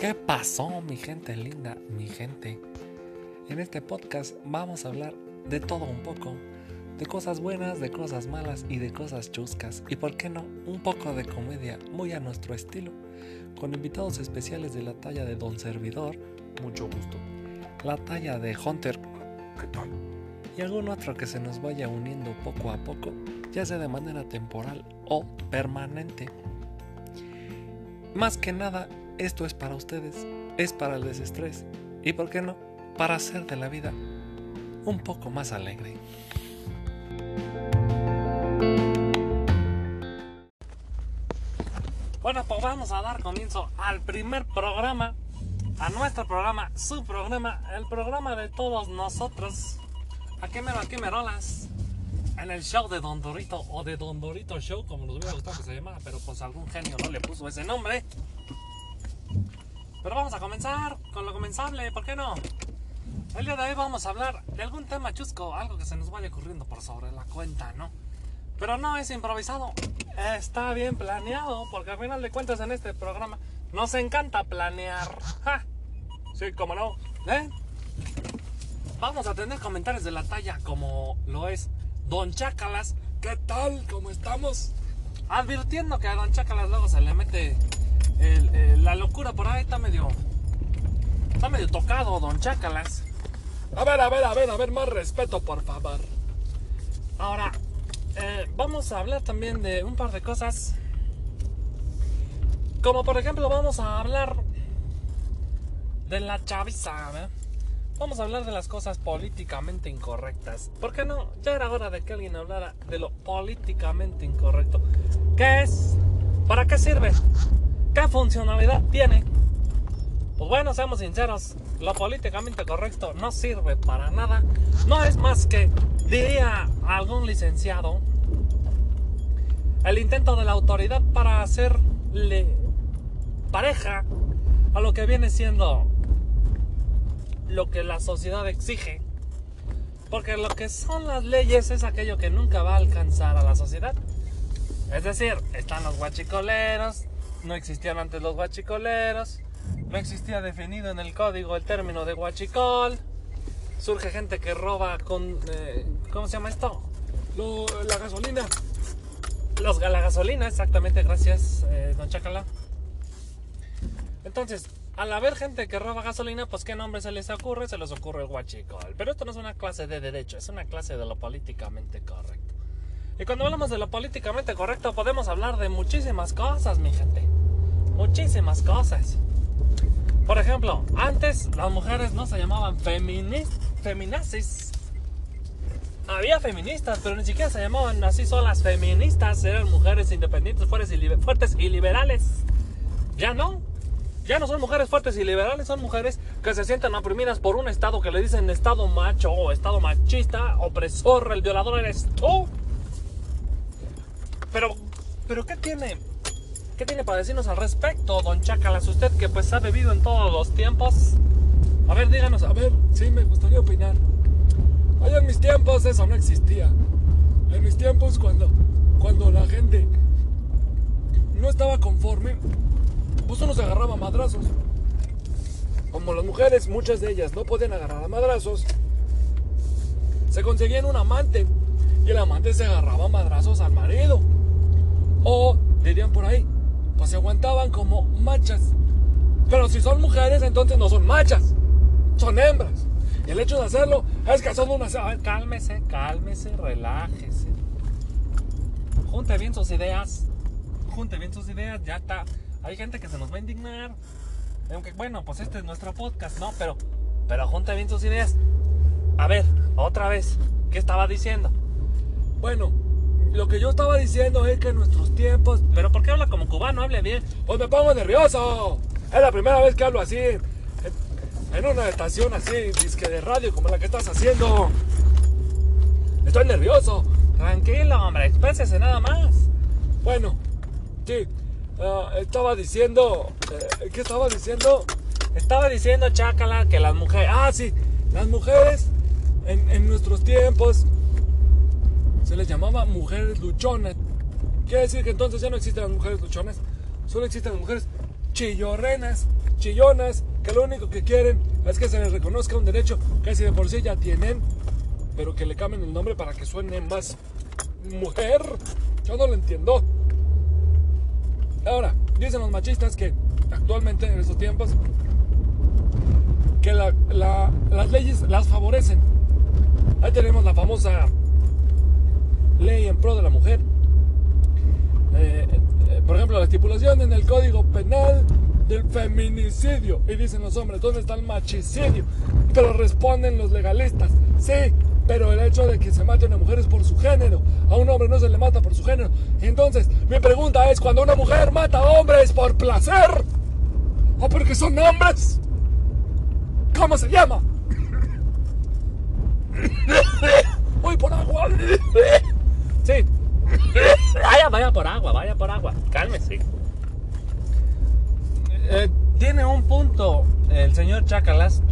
¿Qué pasó, mi gente linda, mi gente? En este podcast vamos a hablar de todo un poco, de cosas buenas, de cosas malas y de cosas chuscas. Y por qué no, un poco de comedia muy a nuestro estilo, con invitados especiales de la talla de Don Servidor, mucho gusto, la talla de Hunter. Y algún otro que se nos vaya uniendo poco a poco, ya sea de manera temporal o permanente. Más que nada, esto es para ustedes, es para el desestrés y, ¿por qué no?, para hacer de la vida un poco más alegre. Bueno, pues vamos a dar comienzo al primer programa, a nuestro programa, su programa, el programa de todos nosotros. ¿A qué me, a qué me rolas? En el show de Don Dorito o de Don Dorito Show, como nos hubiera gustado que se llamara, pero pues algún genio no le puso ese nombre. Pero vamos a comenzar con lo comenzable, ¿por qué no? El día de hoy vamos a hablar de algún tema chusco, algo que se nos vaya ocurriendo por sobre la cuenta, ¿no? Pero no es improvisado, está bien planeado, porque al final de cuentas en este programa nos encanta planear. Sí, como no, ¿eh? Vamos a tener comentarios de la talla como lo es Don Chácalas. ¿Qué tal? ¿Cómo estamos? Advirtiendo que a Don Chácalas luego se le mete locura por ahí, está medio. Está medio tocado, Don Chácalas. A ver, a ver, a ver, a ver, más respeto, por favor. Ahora, eh, vamos a hablar también de un par de cosas. Como por ejemplo, vamos a hablar de la chaviza, ¿verdad? Vamos a hablar de las cosas políticamente incorrectas. ¿Por qué no? Ya era hora de que alguien hablara de lo políticamente incorrecto. ¿Qué es? ¿Para qué sirve? ¿Qué funcionalidad tiene? Pues bueno, seamos sinceros, lo políticamente correcto no sirve para nada. No es más que, diría algún licenciado, el intento de la autoridad para hacerle pareja a lo que viene siendo lo que la sociedad exige. Porque lo que son las leyes es aquello que nunca va a alcanzar a la sociedad. Es decir, están los guachicoleros, no existían antes los guachicoleros, no existía definido en el código el término de guachicol, surge gente que roba con... eh, ¿Cómo se llama esto? La gasolina. Los, la gasolina, exactamente, gracias, eh, don Chacala. Entonces, al haber gente que roba gasolina, pues ¿qué nombre se les ocurre? Se les ocurre el guachicol. Pero esto no es una clase de derecho, es una clase de lo políticamente correcto. Y cuando hablamos de lo políticamente correcto, podemos hablar de muchísimas cosas, mi gente. Muchísimas cosas. Por ejemplo, antes las mujeres no se llamaban feminis, feminazis. Había feministas, pero ni siquiera se llamaban así solas feministas. Eran mujeres independientes, fuertes y, fuertes y liberales. Ya no. Ya no son mujeres fuertes y liberales, son mujeres que se sienten oprimidas por un estado que le dicen estado macho o estado machista, opresor, el violador eres tú. Pero, pero ¿qué tiene? ¿Qué tiene para decirnos al respecto, don Chacalas? Usted que pues ha vivido en todos los tiempos. A ver, díganos, a ver, sí, me gustaría opinar. Ay, en mis tiempos eso no existía. En mis tiempos cuando, cuando la gente no estaba conforme, pues uno se agarraba a madrazos. Como las mujeres, muchas de ellas no podían agarrar a madrazos, se conseguían un amante y el amante se agarraba a madrazos al marido. O dirían por ahí, pues se aguantaban como machas. Pero si son mujeres, entonces no son machas, son hembras. Y el hecho de hacerlo es que son unas. Cálmese, cálmese, relájese. Junte bien sus ideas. Junte bien sus ideas, ya está. Hay gente que se nos va a indignar. Aunque bueno, pues este es nuestro podcast, ¿no? Pero, pero junte bien sus ideas. A ver, otra vez, ¿qué estaba diciendo? Bueno, lo que yo estaba diciendo es que en nuestros tiempos. ¿Pero por qué habla como cubano? Hable bien. Pues me pongo nervioso. Es la primera vez que hablo así. En, una estación así, disque de radio como la que estás haciendo. Estoy nervioso. Tranquilo, hombre, exprésese nada más. Bueno, sí. ah, estaba diciendo. eh, ¿Qué estaba diciendo? Estaba diciendo, Chácala, que las mujeres. Ah, sí. Las mujeres en, en nuestros tiempos se les llamaba mujeres luchonas. Quiere decir que entonces ya no existen las mujeres luchonas, solo existen las mujeres chillorrenas, chillonas, que lo único que quieren es que se les reconozca un derecho que si de por sí ya tienen, pero que le cambien el nombre para que suene más mujer. Yo no lo entiendo. Ahora, dicen los machistas que actualmente en estos tiempos que las leyes las favorecen. Ahí tenemos la famosa pro de la mujer. Eh, eh, por ejemplo, la estipulación en el Código Penal del feminicidio. Y dicen los hombres, ¿dónde está el machicidio? Pero responden los legalistas, sí, pero el hecho de que se mate a una mujer es por su género. A un hombre no se le mata por su género. Entonces, mi pregunta es, cuando una mujer mata a hombres por placer o porque son hombres, ¿cómo se llama? Voy por agua. Sí. Vaya, vaya por agua, vaya por agua. Cálmese. Eh, tiene un punto el señor Chacalas.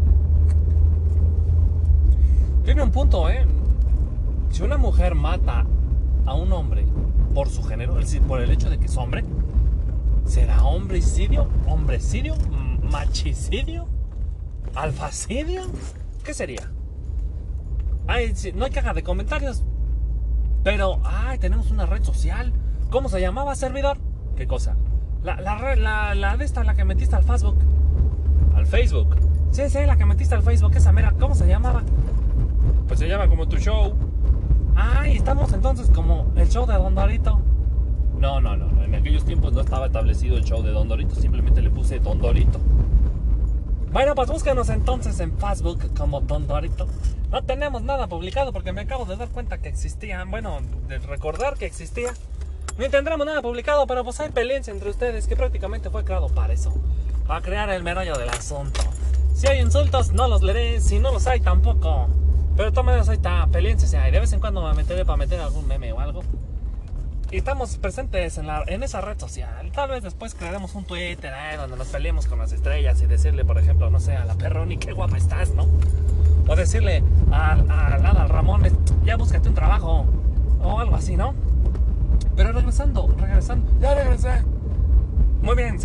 Tiene un punto, ¿eh? Si una mujer mata a un hombre por su género, por el hecho de que es hombre, ¿será hombricidio? ¿Hombrecidio? ¿Machicidio? ¿Alfacidio? ¿Qué sería? No hay caja de comentarios. Pero, ay, tenemos una red social. ¿Cómo se llamaba, servidor? ¿Qué cosa? La, la, la, de esta, la que metiste al Facebook. ¿Al Facebook? Sí, sí, la que metiste al Facebook, esa mera. ¿Cómo se llamaba? Pues se llama como tu show. Ay, estamos entonces como el show de Don Dorito. No, no, no. En aquellos tiempos no estaba establecido el show de Don Dorito. Simplemente le puse Don Dorito. Bueno, pues búsquenos entonces en Facebook como Don Dorito. No tenemos nada publicado porque me acabo de dar cuenta que existía. Bueno, de recordar que existía. Ni tendremos nada publicado, pero pues hay peleas entre ustedes que prácticamente fue creado para eso. Para crear el merollo del asunto. Si hay insultos, no los leeré. Si no los hay, tampoco. Pero maneras, ahí está. Peleense hay. De vez en cuando me meteré para meter algún meme o algo. Y estamos presentes en, esa red social. Tal vez después crearemos un Twitter eh, donde nos peleemos con las estrellas y decirle, por ejemplo, no sé, a la Perroni, qué guapa estás, ¿no? O decirle a, a, Ramón, ya búscate un trabajo. O algo así, ¿no? Pero regresando, regresando. Ya regresé. Muy bien,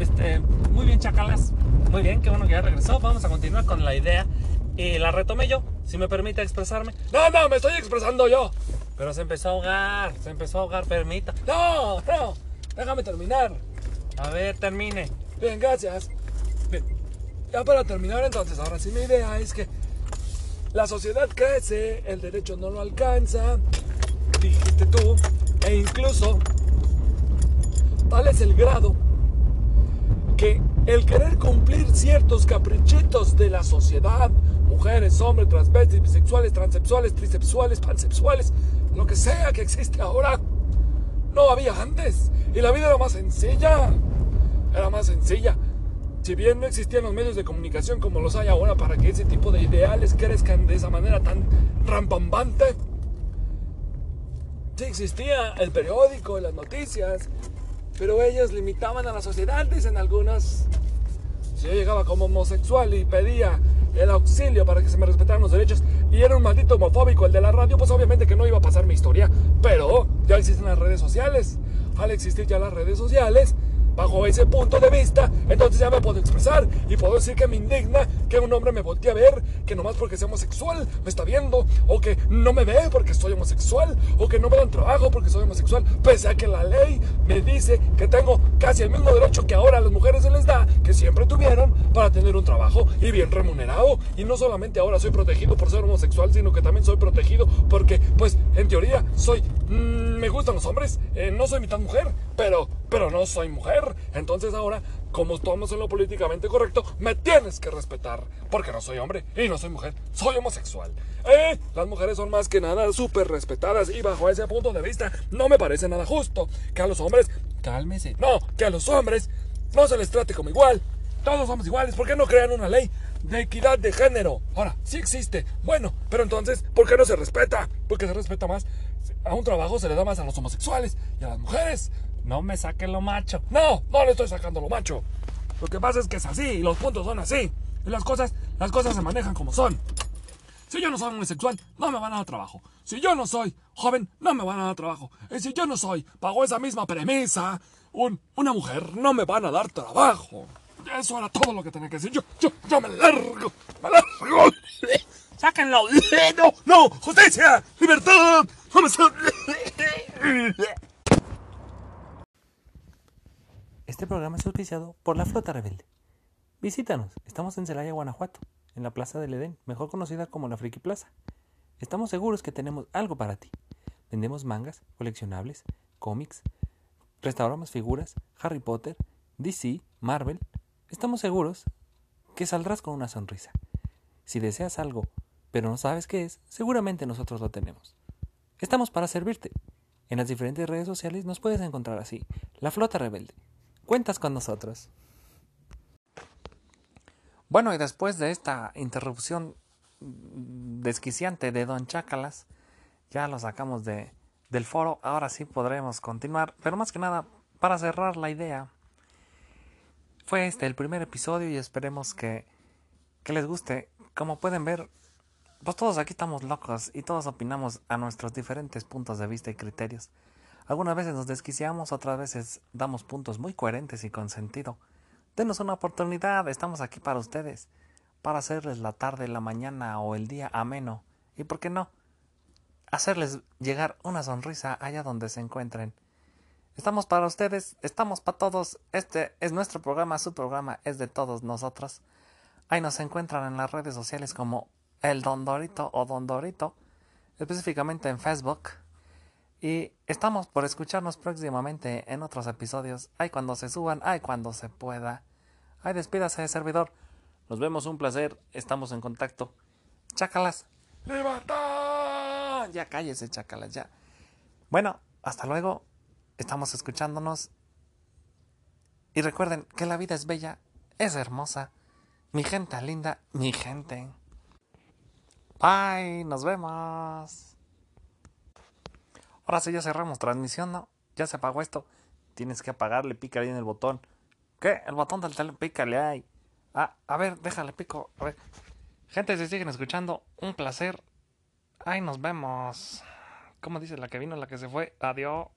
este, muy bien, chacalas. Muy bien, qué bueno que ya regresó. Vamos a continuar con la idea. Y la retomé yo, si me permite expresarme. No, no, me estoy expresando yo. Pero se empezó a ahogar, se empezó a ahogar, permita. No, no, déjame terminar. A ver, termine. Bien, gracias. Bien, ya para terminar entonces, ahora sí mi idea es que la sociedad crece, el derecho no lo alcanza, dijiste tú, e incluso tal es el grado que el querer cumplir ciertos caprichitos de la sociedad, mujeres, hombres, transvestis, bisexuales, transexuales, trisexuales, pansexuales, lo que sea que existe ahora, no había antes. Y la vida era más sencilla. Era más sencilla. Si bien no existían los medios de comunicación como los hay ahora para que ese tipo de ideales crezcan de esa manera tan rampambante, sí existía el periódico, las noticias, pero ellas limitaban a la sociedad, dicen algunas. Si yo llegaba como homosexual y pedía el auxilio para que se me respetaran los derechos y era un maldito homofóbico el de la radio, pues obviamente que no iba a pasar mi historia. Pero ya existen las redes sociales. Al existir ya las redes sociales, bajo ese punto de vista, entonces ya me puedo expresar y puedo decir que me indigna que un hombre me voltee a ver, que nomás porque sea homosexual me está viendo, o que no me ve porque soy homosexual, o que no me dan trabajo porque soy homosexual, pese a que la ley me dice que tengo casi el mismo derecho que ahora a las mujeres se les da, que siempre tuvieron, para tener un trabajo y bien remunerado. Y no solamente ahora soy protegido por ser homosexual, sino que también soy protegido porque, pues, en teoría, soy... Mm, me gustan los hombres, eh, no soy mitad mujer, pero, pero no soy mujer. Entonces ahora, como estamos en lo políticamente correcto, me tienes que respetar. Porque no soy hombre y no soy mujer, soy homosexual. Eh, las mujeres son más que nada súper respetadas y bajo ese punto de vista no me parece nada justo que a los hombres... Cálmese. No, que a los hombres no se les trate como igual. Todos somos iguales. ¿Por qué no crean una ley de equidad de género? Ahora, sí existe. Bueno, pero entonces, ¿por qué no se respeta? Porque se respeta más. A un trabajo se le da más a los homosexuales y a las mujeres. No me saquen lo macho. No, no le estoy sacando lo macho. Lo que pasa es que es así y los puntos son así. Y las cosas, las cosas se manejan como son. Si yo no soy homosexual, no me van a dar trabajo. Si yo no soy joven, no me van a dar trabajo. Y si yo no soy, bajo esa misma premisa, un, una mujer, no me van a dar trabajo. Eso era todo lo que tenía que decir. Yo, yo, yo me largo, me largo. Sáquenlo. No, no, justicia, libertad. Este programa es auspiciado por la Flota Rebelde. Visítanos, estamos en Celaya, Guanajuato, en la Plaza del Edén, mejor conocida como la Friki Plaza. Estamos seguros que tenemos algo para ti. Vendemos mangas, coleccionables, cómics, restauramos figuras, Harry Potter, DC, Marvel. Estamos seguros que saldrás con una sonrisa. Si deseas algo, pero no sabes qué es, seguramente nosotros lo tenemos. Estamos para servirte. En las diferentes redes sociales nos puedes encontrar así, La Flota Rebelde. Cuentas con nosotros. Bueno, y después de esta interrupción desquiciante de Don Chácalas, ya lo sacamos de, del foro, ahora sí podremos continuar, pero más que nada, para cerrar la idea, fue este el primer episodio y esperemos que, que les guste. Como pueden ver, pues todos aquí estamos locos y todos opinamos a nuestros diferentes puntos de vista y criterios. Algunas veces nos desquiciamos, otras veces damos puntos muy coherentes y con sentido. Denos una oportunidad, estamos aquí para ustedes, para hacerles la tarde, la mañana o el día ameno. Y por qué no, hacerles llegar una sonrisa allá donde se encuentren. Estamos para ustedes, estamos para todos. Este es nuestro programa, su programa es de todos nosotros. Ahí nos encuentran en las redes sociales como el Don Dorito o Don Dorito, específicamente en Facebook. Y estamos por escucharnos próximamente en otros episodios. Ay, cuando se suban, ay, cuando se pueda. Ay, despídase, servidor. Nos vemos, un placer. Estamos en contacto. Chácalas. ¡Libertad! Ya cállese, chácalas, ya. Bueno, hasta luego. Estamos escuchándonos. Y recuerden que la vida es bella, es hermosa. Mi gente linda, mi gente. Bye, nos vemos. Ahora sí ya cerramos transmisión, ¿no? Ya se apagó esto. Tienes que apagarle, pícale ahí en el botón. ¿Qué? El botón del teléfono, pícale ahí. Ah, a ver, déjale pico. A ver. Gente, si siguen escuchando, un placer. Ay, nos vemos. ¿Cómo dice la que vino, la que se fue? Adiós.